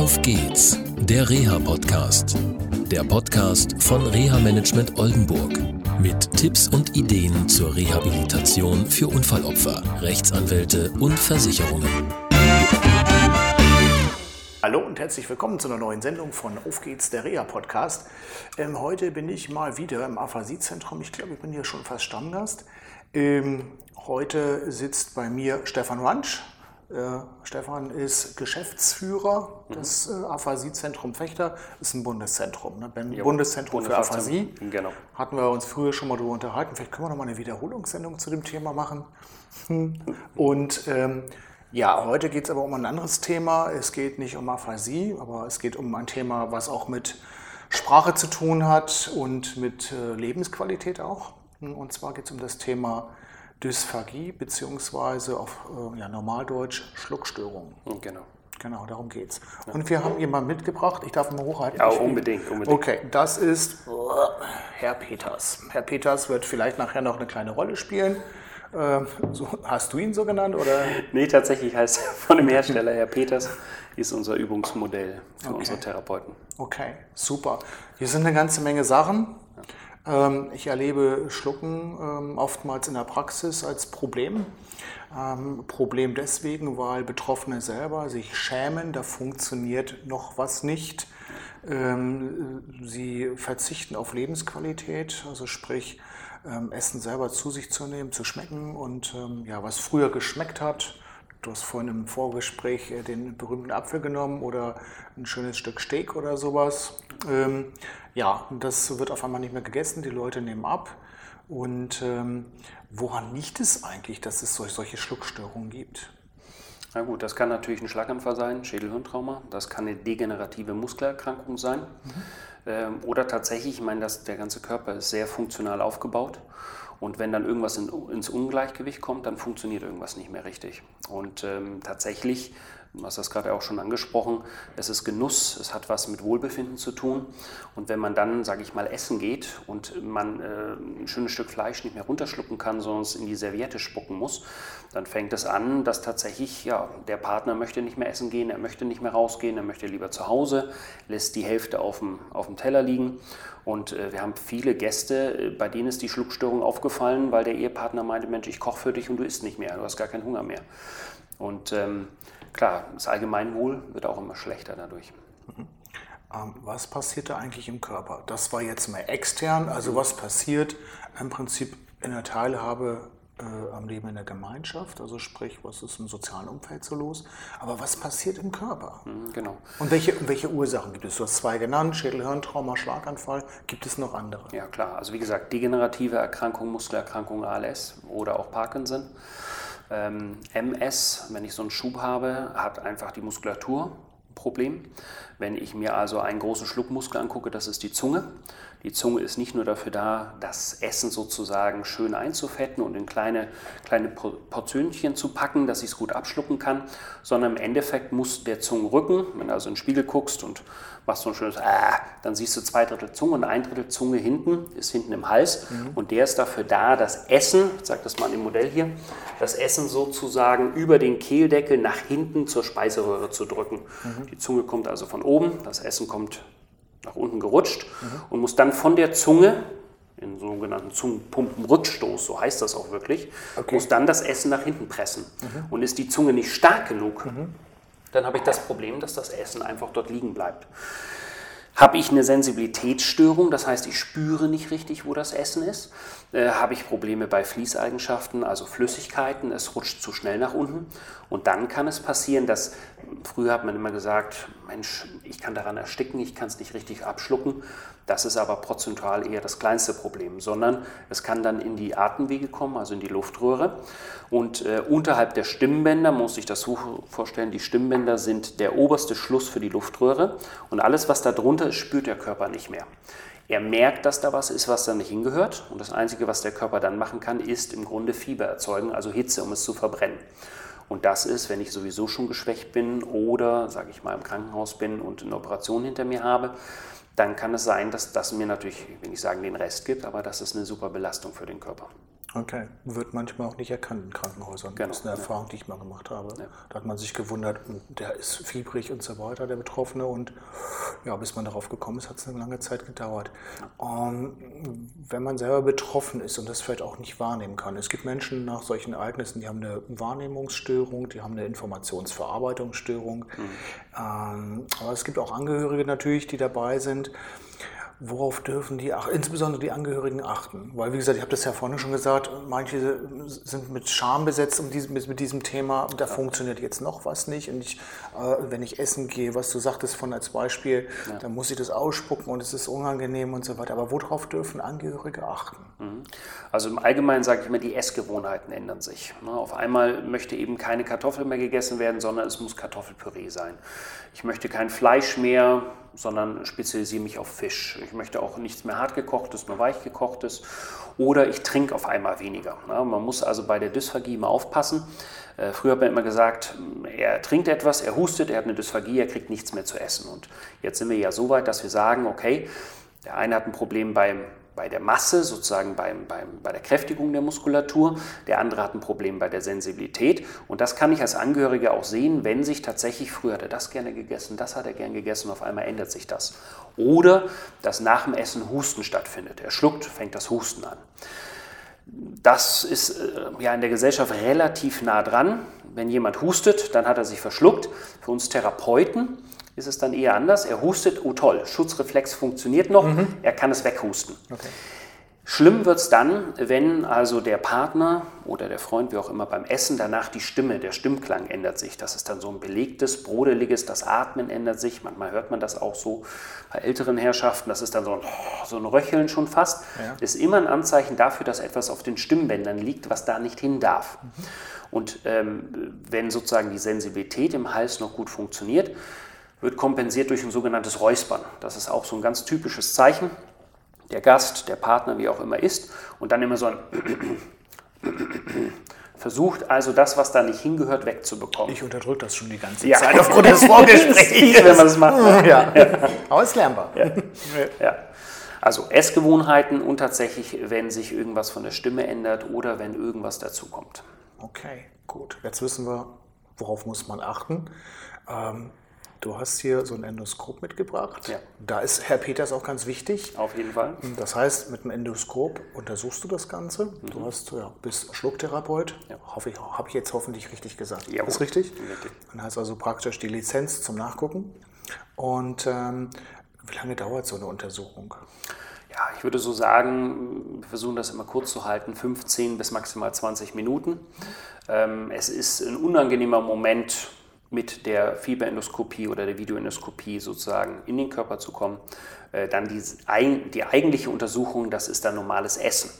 Auf geht's, der Reha-Podcast. Der Podcast von Reha Management Oldenburg. Mit Tipps und Ideen zur Rehabilitation für Unfallopfer, Rechtsanwälte und Versicherungen. Hallo und herzlich willkommen zu einer neuen Sendung von Auf geht's, der Reha-Podcast. Ähm, heute bin ich mal wieder im Aphasie-Zentrum. Ich glaube, ich bin hier schon fast Stammgast. Ähm, heute sitzt bei mir Stefan Ransch. Äh, Stefan ist Geschäftsführer des äh, Aphasie-Zentrum Fechter. Das ist ein Bundeszentrum, ne? Ben- Ja, Bundeszentrum für Aphasie. Genau. Hatten wir uns früher schon mal darüber unterhalten. Vielleicht können wir noch mal eine Wiederholungssendung zu dem Thema machen. Und ähm, ja, heute geht es aber um ein anderes Thema. Es geht nicht um Aphasie, aber es geht um ein Thema, was auch mit Sprache zu tun hat und mit äh, Lebensqualität auch. Und zwar geht es um das Thema Dysphagie beziehungsweise auf äh, ja, Normaldeutsch Schluckstörung. Genau. Genau, darum geht's. Und wir haben jemanden mitgebracht. Ich darf ihn mal hochhalten. Ja, unbedingt, unbedingt. Okay, das ist Herr Peters. Herr Peters wird vielleicht nachher noch eine kleine Rolle spielen. Ähm, so, hast du ihn so genannt oder? Nee, tatsächlich heißt er von dem Hersteller Herr Peters, ist unser Übungsmodell für unsere Therapeuten. Okay, super. Hier sind eine ganze Menge Sachen. Ähm, ich erlebe Schlucken ähm, oftmals in der Praxis als Problem. Ähm, Problem deswegen, weil Betroffene selber sich schämen, da funktioniert noch was nicht. Sie verzichten auf Lebensqualität, also sprich Essen selber zu sich zu nehmen, zu schmecken und ja, was früher geschmeckt hat, Du hast vorhin im Vorgespräch äh, den berühmten Apfel genommen oder ein schönes Stück Steak oder sowas. Ähm, ja, und das wird auf einmal nicht mehr gegessen, die Leute nehmen ab. Und ähm, woran liegt es eigentlich, dass es solch, solche Schluckstörungen gibt? Na gut, das kann natürlich ein Schlaganfall sein, Schädelhirntrauma. Das kann eine degenerative Muskelerkrankung sein. Ähm, oder tatsächlich, ich meine, das, der ganze Körper ist sehr funktional aufgebaut. Und wenn dann irgendwas in, ins Ungleichgewicht kommt, dann funktioniert irgendwas nicht mehr richtig. Und ähm, tatsächlich, du hast das gerade auch schon angesprochen, es ist Genuss, es hat was mit Wohlbefinden zu tun. Und wenn man dann, sage ich mal, essen geht und man äh, ein schönes Stück Fleisch nicht mehr runterschlucken kann, sondern es in die Serviette spucken muss, dann fängt es an, dass tatsächlich ja, der Partner möchte nicht mehr essen gehen, er möchte nicht mehr rausgehen, er möchte lieber zu Hause, lässt die Hälfte auf dem, auf dem Teller liegen. Und äh, wir haben viele Gäste, äh, bei denen ist die Schluckstörung aufgefallen, weil der Ehepartner meinte, Mensch, ich koche für dich und du isst nicht mehr, du hast gar keinen Hunger mehr. Und ähm, klar, das Allgemeinwohl wird auch immer schlechter dadurch. Ähm, was passiert da eigentlich im Körper? Das war jetzt mal extern, also was passiert im Prinzip in der Teilhabe äh, am Leben in der Gemeinschaft, also sprich, was ist im sozialen Umfeld so los? Aber was passiert im Körper? Mhm, Genau. Und welche, welche Ursachen gibt es? Du hast zwei genannt, Schädelhirntrauma, Schlaganfall. Gibt es noch andere? Ja, klar. Also wie gesagt, degenerative Erkrankungen, Muskelerkrankungen, ALS oder auch Parkinson. Ähm, MS, wenn ich so einen Schub habe, hat einfach die Muskulatur ein Problem. Wenn ich mir also einen großen Schluckmuskel angucke, das ist die Zunge. Die Zunge ist nicht nur dafür da, das Essen sozusagen schön einzufetten und in kleine, kleine Por- Portionchen zu packen, dass ich es gut abschlucken kann, sondern im Endeffekt muss der Zungenrücken, wenn du also in den Spiegel guckst und machst so ein schönes Ah, dann siehst du zwei Drittel Zunge und ein Drittel Zunge hinten, ist hinten im Hals. Und der ist dafür da, das Essen, ich sage das mal an dem Modell hier, das Essen sozusagen über den Kehldeckel nach hinten zur Speiseröhre zu drücken. Die Zunge kommt also von oben, das Essen kommt nach unten gerutscht und muss dann von der Zunge, in sogenannten Zungenpumpenrückstoß, so heißt das auch wirklich, muss dann das Essen nach hinten pressen. Und ist die Zunge nicht stark genug, dann habe ich das Problem, dass das Essen einfach dort liegen bleibt. Habe ich eine Sensibilitätsstörung, das heißt, ich spüre nicht richtig, wo das Essen ist. Äh, habe ich Probleme bei Fließeigenschaften, also Flüssigkeiten, es rutscht zu schnell nach unten. Und dann kann es passieren, dass, früher hat man immer gesagt, Mensch, ich kann daran ersticken, ich kann es nicht richtig abschlucken. Das ist aber prozentual eher das kleinste Problem, sondern es kann dann in die Atemwege kommen, also in die Luftröhre. Und äh, unterhalb der Stimmbänder, muss ich das so vorstellen, die Stimmbänder sind der oberste Schluss für die Luftröhre. Und alles, was da spürt der Körper nicht mehr. Er merkt, dass da was ist, was da nicht hingehört. Und das Einzige, was der Körper dann machen kann, ist im Grunde Fieber erzeugen, also Hitze, um es zu verbrennen. Und das ist, wenn ich sowieso schon geschwächt bin oder, sage ich mal, im Krankenhaus bin und eine Operation hinter mir habe, dann kann es sein, dass das mir natürlich, ich will nicht sagen, den Rest gibt, aber das ist eine super Belastung für den Körper. Okay, wird manchmal auch nicht erkannt in Krankenhäusern. Genau, Das ist eine. Erfahrung, die ich mal gemacht habe. Ja. Da hat man sich gewundert, der ist fiebrig und so weiter, der Betroffene. Und ja, bis man darauf gekommen ist, hat es eine lange Zeit gedauert. Ähm, wenn man selber betroffen ist und das vielleicht auch nicht wahrnehmen kann. Es gibt Menschen nach solchen Ereignissen, die haben eine Wahrnehmungsstörung, die haben eine Informationsverarbeitungsstörung. Ähm, aber es gibt auch Angehörige natürlich, die dabei sind. Worauf dürfen die, ach, insbesondere die Angehörigen achten? Weil, wie gesagt, ich habe das ja vorhin schon gesagt, manche sind mit Scham besetzt um diese, mit, mit diesem Thema. Da funktioniert jetzt noch was nicht. Und ich, äh, wenn ich essen gehe, was du sagtest von als Beispiel, dann muss ich das ausspucken und es ist unangenehm und so weiter. Aber worauf dürfen Angehörige achten? Also im Allgemeinen sage ich immer, die Essgewohnheiten ändern sich. Ne, Auf einmal möchte eben keine Kartoffel mehr gegessen werden, sondern es muss Kartoffelpüree sein. Ich möchte kein Fleisch mehr, sondern spezialisiere mich auf Fisch. Ich möchte auch nichts mehr hartgekochtes, nur weichgekochtes. Oder ich trinke auf einmal weniger. Man muss also bei der Dysphagie immer aufpassen. Äh, Früher hat man immer gesagt, er trinkt etwas, er hustet, er hat eine Dysphagie, er kriegt nichts mehr zu essen. Und jetzt sind wir ja so weit, dass wir sagen, okay, der eine hat ein Problem beim bei der Masse, sozusagen beim, beim, bei der Kräftigung der Muskulatur. Der andere hat ein Problem bei der Sensibilität. Und das kann ich als Angehörige auch sehen, wenn sich tatsächlich, früher hat er das gerne gegessen, das hat er gern gegessen auf einmal ändert sich das. Oder dass nach dem Essen Husten stattfindet. Er schluckt, fängt das Husten an. Das ist äh, ja in der Gesellschaft relativ nah dran. Wenn jemand hustet, dann hat er sich verschluckt. Für uns Therapeuten ist es dann eher anders. Er hustet, oh toll, Schutzreflex funktioniert noch, er kann es weghusten. Schlimm wird es dann, wenn also der Partner oder der Freund, wie auch immer, beim Essen danach die Stimme, der Stimmklang ändert sich. Das ist dann so ein belegtes, brodeliges, das Atmen ändert sich. Manchmal hört man das auch so bei älteren Herrschaften. Das ist dann so ein, so ein Röcheln schon fast. Ja. Ist immer ein Anzeichen dafür, dass etwas auf den Stimmbändern liegt, was da nicht hin darf. Und ähm, wenn sozusagen die Sensibilität im Hals noch gut funktioniert, wird kompensiert durch ein sogenanntes Räuspern. Das ist auch so ein ganz typisches Zeichen. Der Gast, der Partner, wie auch immer isst und dann immer so ein versucht also das, was da nicht hingehört, wegzubekommen. Ich unterdrücke das schon die ganze Ja. Zeit aufgrund des ist Vorgesprächs. wenn man das macht. ja. Aber es ist lernbar. Ja. Also Essgewohnheiten und tatsächlich, wenn sich irgendwas von der Stimme ändert oder wenn irgendwas dazukommt. Okay, gut. Jetzt wissen wir, worauf muss man achten. Ähm, du hast hier so ein Endoskop mitgebracht. Ja. Da ist Herr Peters auch ganz wichtig. Auf jeden Fall. Das heißt, mit dem Endoskop untersuchst du das Ganze. Du hast, ja, bist Schlucktherapeut. Ja. Hoffe ich, habe ich jetzt hoffentlich richtig gesagt. Jawohl. Ist richtig? Richtig. Dann hast also praktisch die Lizenz zum Nachgucken. Und ähm, wie lange dauert so eine Untersuchung? Ja, ich würde so sagen, wir versuchen das immer kurz zu halten, 15 bis maximal 20 Minuten. Ähm, es ist ein unangenehmer Moment, mit der Fieberendoskopie oder der Videoendoskopie sozusagen in den Körper zu kommen. Äh, dann die, die eigentliche Untersuchung, das ist dann normales Essen.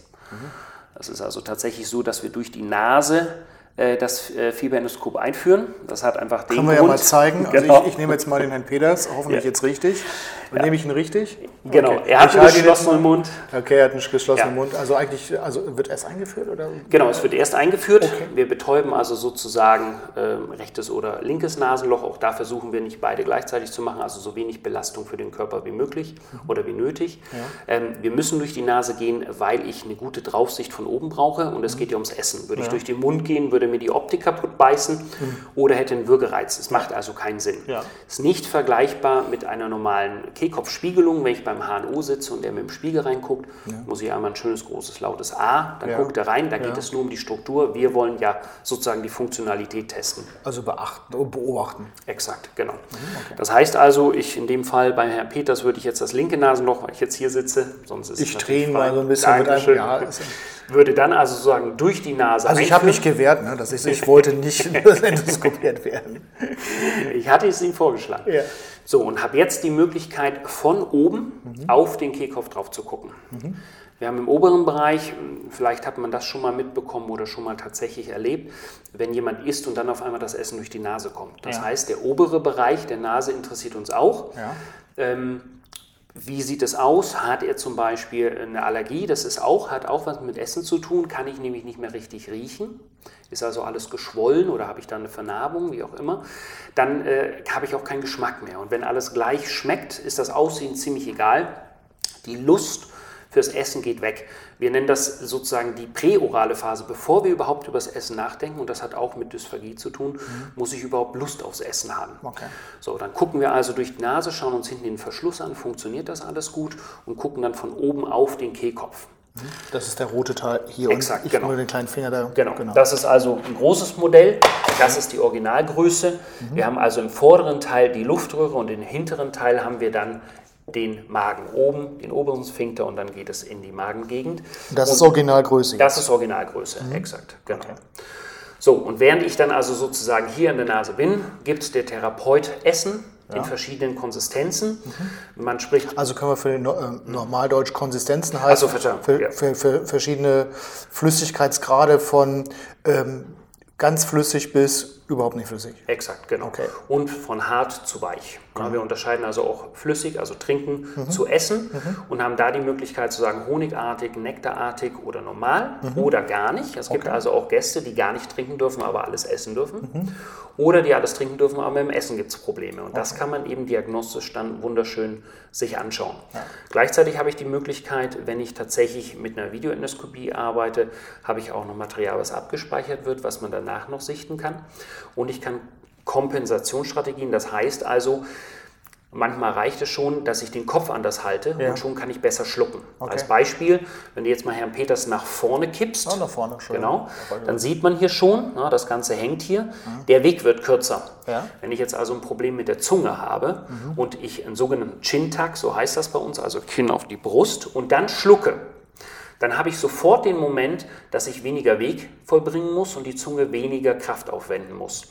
Das ist also tatsächlich so, dass wir durch die Nase das äh, Fieberendoskop einführen. Das hat einfach den Können wir ja Grund. mal zeigen. Also Genau. ich, ich nehme jetzt mal den Herrn Peters, hoffentlich Ja. jetzt richtig. Und nehme ich ihn richtig? Genau, Okay. er hat einen geschlossenen Mund. Okay, er hat einen geschlossenen Ja. Mund. Also eigentlich, also wird erst eingeführt oder? Genau, es wird erst eingeführt. Wir betäuben also sozusagen ähm, rechtes oder linkes Nasenloch. Auch da versuchen wir nicht beide gleichzeitig zu machen, also so wenig Belastung für den Körper wie möglich oder wie nötig. Ähm, wir müssen durch die Nase gehen, weil ich eine gute Draufsicht von oben brauche und es geht ja ums Essen. Würde ich durch den Mund gehen, würde mir die Optik kaputt beißen oder hätte einen Würgereiz. Es macht also keinen Sinn. Ja. Ist nicht vergleichbar mit einer normalen Kehlkopfspiegelung. Wenn ich beim HNO sitze und der mit dem Spiegel reinguckt, muss ich einmal ein schönes, großes, lautes A, dann Ja. guckt er rein, da geht Ja. es nur um die Struktur. Wir wollen ja sozusagen die Funktionalität testen. Also beachten und beobachten. Exakt, genau. Mhm, Das heißt also, ich in dem Fall bei Herrn Peters würde ich jetzt das linke Nasenloch, weil ich jetzt hier sitze, sonst ist Ich drehe mal so ein bisschen mit einem. Dankeschön. Ja, würde dann also sozusagen durch die Nase also ich habe mich gewehrt, ne, dass ich, ich wollte nicht endoskopiert werden. Ich hatte es Ihnen vorgeschlagen. Ja. So, und habe jetzt die Möglichkeit, von oben auf den Kehlkopf drauf zu gucken. Wir haben im oberen Bereich, vielleicht hat man das schon mal mitbekommen oder schon mal tatsächlich erlebt, wenn jemand isst und dann auf einmal das Essen durch die Nase kommt. Das Ja. heißt, der obere Bereich der Nase interessiert uns auch. Ja. Ähm, wie sieht es aus? Hat er zum Beispiel eine Allergie? Das ist auch, hat auch was mit Essen zu tun, kann ich nämlich nicht mehr richtig riechen. Ist also alles geschwollen oder habe ich da eine Vernarbung, wie auch immer. Dann äh, habe ich auch keinen Geschmack mehr. Und wenn alles gleich schmeckt, ist das Aussehen ziemlich egal. Die Lust fürs Essen geht weg. Wir nennen das sozusagen die präorale Phase. Bevor wir überhaupt über das Essen nachdenken, und das hat auch mit Dysphagie zu tun, mhm. muss ich überhaupt Lust aufs Essen haben. Okay. So, dann gucken wir also durch die Nase, schauen uns hinten den Verschluss an, funktioniert das alles gut und gucken dann von oben auf den Kehlkopf. Das ist der rote Teil hier Exakt, und ich genau. nur den kleinen Finger da. Genau. genau. Das ist also ein großes Modell. Das ist die Originalgröße. Mhm. Wir haben also im vorderen Teil die Luftröhre und im hinteren Teil haben wir dann den Magen oben, den oberen Sphinkter und dann geht es in die Magengegend. Das und ist Originalgröße. Das ist Originalgröße, mhm. exakt, genau. Okay. So, und während ich dann also sozusagen hier in der Nase bin, gibt der Therapeut Essen ja. in verschiedenen Konsistenzen. Mhm. Man spricht. Also können wir für den äh, Normaldeutsch Konsistenzen heißen. Also für, ja. für, für, verschiedene Flüssigkeitsgrade von ähm, ganz flüssig bis Überhaupt nicht flüssig. Exakt, genau. Okay. Und von hart zu weich. Mhm. Wir unterscheiden also auch flüssig, also trinken, mhm. zu essen mhm. und haben da die Möglichkeit zu sagen honigartig, nektarartig oder normal mhm. oder gar nicht. Es gibt okay. also auch Gäste, die gar nicht trinken dürfen, aber alles essen dürfen. Mhm. Oder die alles trinken dürfen, aber im Essen gibt es Probleme. Und okay. das kann man eben diagnostisch dann wunderschön sich anschauen. Ja. Gleichzeitig habe ich die Möglichkeit, wenn ich tatsächlich mit einer Videoendoskopie arbeite, habe ich auch noch Material, was abgespeichert wird, was man danach noch sichten kann und ich kann Kompensationsstrategien, das heißt also, Manchmal reicht es schon, dass ich den Kopf anders halte ja. und schon kann ich besser schlucken. Okay. Als Beispiel, wenn du jetzt mal Herrn Peters nach vorne kippst, oh, nach vorne genau, dann sieht man hier schon, na, das Ganze hängt hier, mhm. der Weg wird kürzer. Ja. Wenn ich jetzt also ein Problem mit der Zunge habe mhm. und ich einen sogenannten Chin-Tuck, so heißt das bei uns, also Kinn auf die Brust und dann schlucke, dann habe ich sofort den Moment, dass ich weniger Weg vollbringen muss und die Zunge weniger Kraft aufwenden muss.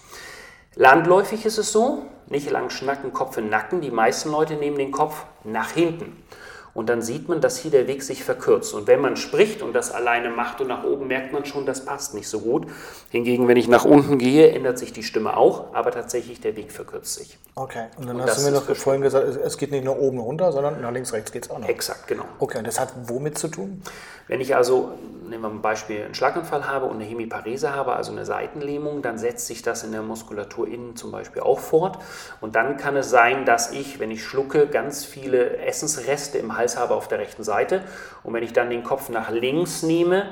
Landläufig ist es so, nicht lang schnacken, Kopf in Nacken. Die meisten Leute nehmen den Kopf nach hinten. Und dann sieht man, dass hier der Weg sich verkürzt. Und wenn man spricht und das alleine macht und nach oben, merkt man schon, das passt nicht so gut. Hingegen, wenn ich nach unten gehe, ändert sich die Stimme auch, aber tatsächlich der Weg verkürzt sich. Okay, und dann und hast du mir noch vorhin gesagt, es geht nicht nur oben runter, sondern nach links, rechts geht es auch noch. Exakt, genau. Okay, und das hat womit zu tun? Wenn ich also, nehmen wir ein Beispiel, einen Schlaganfall habe und eine Hemiparese habe, also eine Seitenlähmung, dann setzt sich das in der Muskulatur innen zum Beispiel auch fort. Und dann kann es sein, dass ich, wenn ich schlucke, ganz viele Essensreste im Hals habe auf der rechten Seite. Und wenn ich dann den Kopf nach links nehme,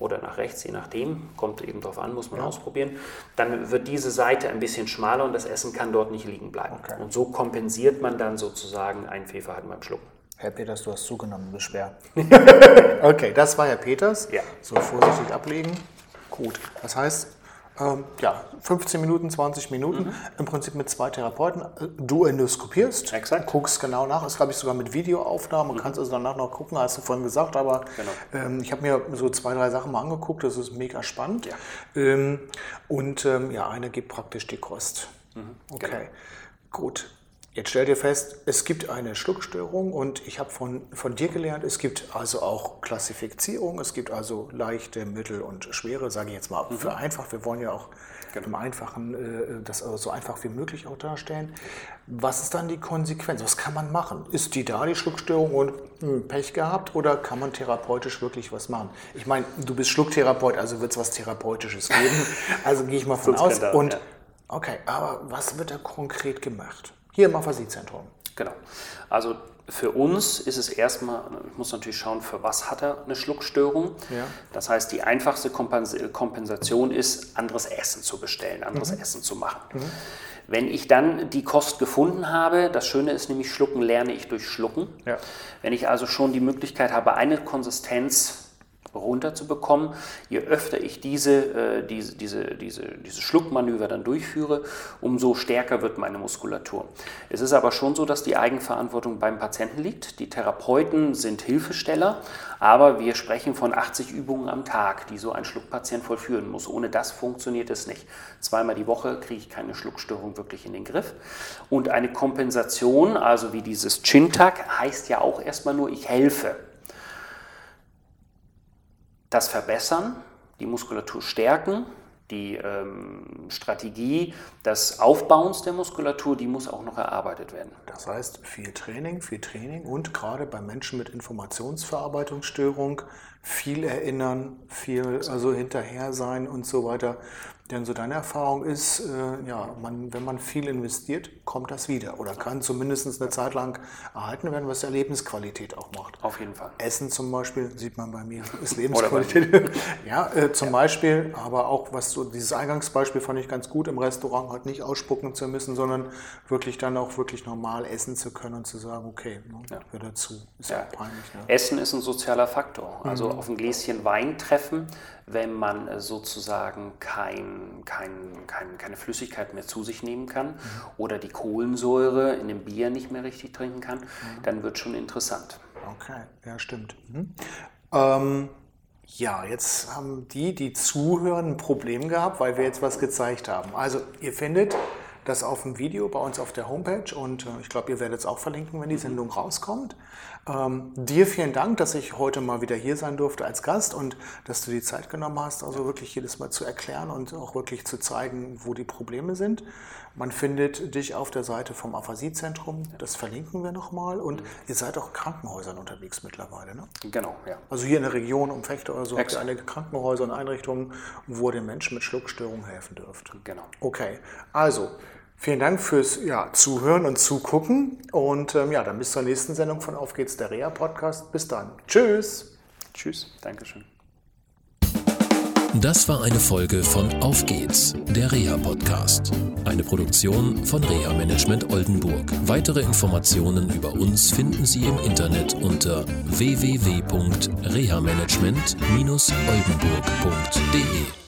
oder nach rechts, je nachdem, kommt eben darauf an, muss man ja. ausprobieren, dann wird diese Seite ein bisschen schmaler und das Essen kann dort nicht liegen bleiben. Okay. Und so kompensiert man dann sozusagen ein Fehlverhalten beim Schlucken. Herr Peters, du hast zugenommen, bist schwer. okay, das war Herr Peters. Ja. So vorsichtig ablegen. Gut. Das heißt, ähm, ja, 15 Minuten, 20 Minuten, mhm. im Prinzip mit zwei Therapeuten. Du endoskopierst, Exakt. guckst genau nach, ist glaube ich sogar mit Videoaufnahmen, mhm. kannst also danach noch gucken, hast du vorhin gesagt, aber genau. ähm, ich habe mir so zwei, drei Sachen mal angeguckt, das ist mega spannend. Ja. Ähm, und ähm, ja, eine gibt praktisch die Kost. Mhm. Okay, genau. gut. Jetzt stell dir fest, es gibt eine Schluckstörung und ich habe von, von dir gelernt, es gibt also auch Klassifizierung, es gibt also leichte, mittel und schwere, sage ich jetzt mal mhm. für einfach. Wir wollen ja auch genau. im Einfachen äh, das also so einfach wie möglich auch darstellen. Was ist dann die Konsequenz? Was kann man machen? Ist die da, die Schluckstörung und hm, Pech gehabt oder kann man therapeutisch wirklich was machen? Ich meine, du bist Schlucktherapeut, also wird es was Therapeutisches geben. Also gehe ich mal von aus. Und okay, aber was wird da konkret gemacht? Hier im Aphasiezentrum. Genau. Also für uns ist es erstmal, ich muss natürlich schauen, für was hat er eine Schluckstörung. Ja. Das heißt, die einfachste Kompensation ist, anderes Essen zu bestellen, anderes mhm. Essen zu machen. Mhm. Wenn ich dann die Kost gefunden habe, das Schöne ist nämlich, Schlucken lerne ich durch Schlucken. Ja. Wenn ich also schon die Möglichkeit habe, eine Konsistenz runterzubekommen. Je öfter ich diese, äh, diese, diese, diese, diese Schluckmanöver dann durchführe, umso stärker wird meine Muskulatur. Es ist aber schon so, dass die Eigenverantwortung beim Patienten liegt. Die Therapeuten sind Hilfesteller, aber wir sprechen von 80 Übungen am Tag, die so ein Schluckpatient vollführen muss. Ohne das funktioniert es nicht. Zweimal die Woche kriege ich keine Schluckstörung wirklich in den Griff. Und eine Kompensation, also wie dieses Chin-Tuck, heißt ja auch erstmal nur, ich helfe das verbessern, die Muskulatur stärken, die ähm, Strategie des Aufbauens der Muskulatur, die muss auch noch erarbeitet werden. Das heißt, viel Training, viel Training und gerade bei Menschen mit Informationsverarbeitungsstörung viel erinnern, viel also hinterher sein und so weiter. Denn so deine Erfahrung ist, äh, ja, man, wenn man viel investiert, kommt das wieder oder kann zumindest eine Zeit lang erhalten werden, was ja Lebensqualität auch macht. Auf jeden Fall. Essen zum Beispiel, sieht man bei mir, ist Lebensqualität. ja, äh, zum ja. Beispiel, aber auch was so, dieses Eingangsbeispiel fand ich ganz gut, im Restaurant halt nicht ausspucken zu müssen, sondern wirklich dann auch wirklich normal essen zu können und zu sagen, okay, ne, ja. hör dazu. Ist ja. auch peinlich. Ne? Essen ist ein sozialer Faktor. Also mhm. auf ein Gläschen Wein treffen, wenn man äh, sozusagen kein, kein, kein, keine Flüssigkeit mehr zu sich nehmen kann mhm. oder die Kohlensäure in dem Bier nicht mehr richtig trinken kann, mhm. dann wird schon interessant. Okay, ja, stimmt. Mhm. Ähm, ja, jetzt haben die, die zuhören, ein Problem gehabt, weil wir jetzt was gezeigt haben. Also, ihr findet das auf dem Video bei uns auf der Homepage und äh, ich glaube, ihr werdet es auch verlinken, wenn die Sendung rauskommt. Ähm, dir vielen Dank, dass ich heute mal wieder hier sein durfte als Gast und dass du die Zeit genommen hast, also wirklich jedes Mal zu erklären und auch wirklich zu zeigen, wo die Probleme sind. Man findet dich auf der Seite vom Aphasiezentrum, das verlinken wir nochmal. Und mhm. ihr seid auch in Krankenhäusern unterwegs mittlerweile, ne? Genau, ja. Also hier in der Region um Fechter oder so habt ihr einige Krankenhäuser und Einrichtungen, wo ihr den Menschen mit Schluckstörungen helfen dürft. Genau. Okay, also Vielen Dank fürs ja, Zuhören und Zugucken. Und ähm, ja, dann bis zur nächsten Sendung von Auf geht's, der Reha-Podcast. Bis dann. Tschüss. Tschüss. Dankeschön. Das war eine Folge von Auf geht's, der Reha-Podcast. Eine Produktion von Reha Management Oldenburg. Weitere Informationen über uns finden Sie im Internet unter www.rehamanagement-oldenburg.de.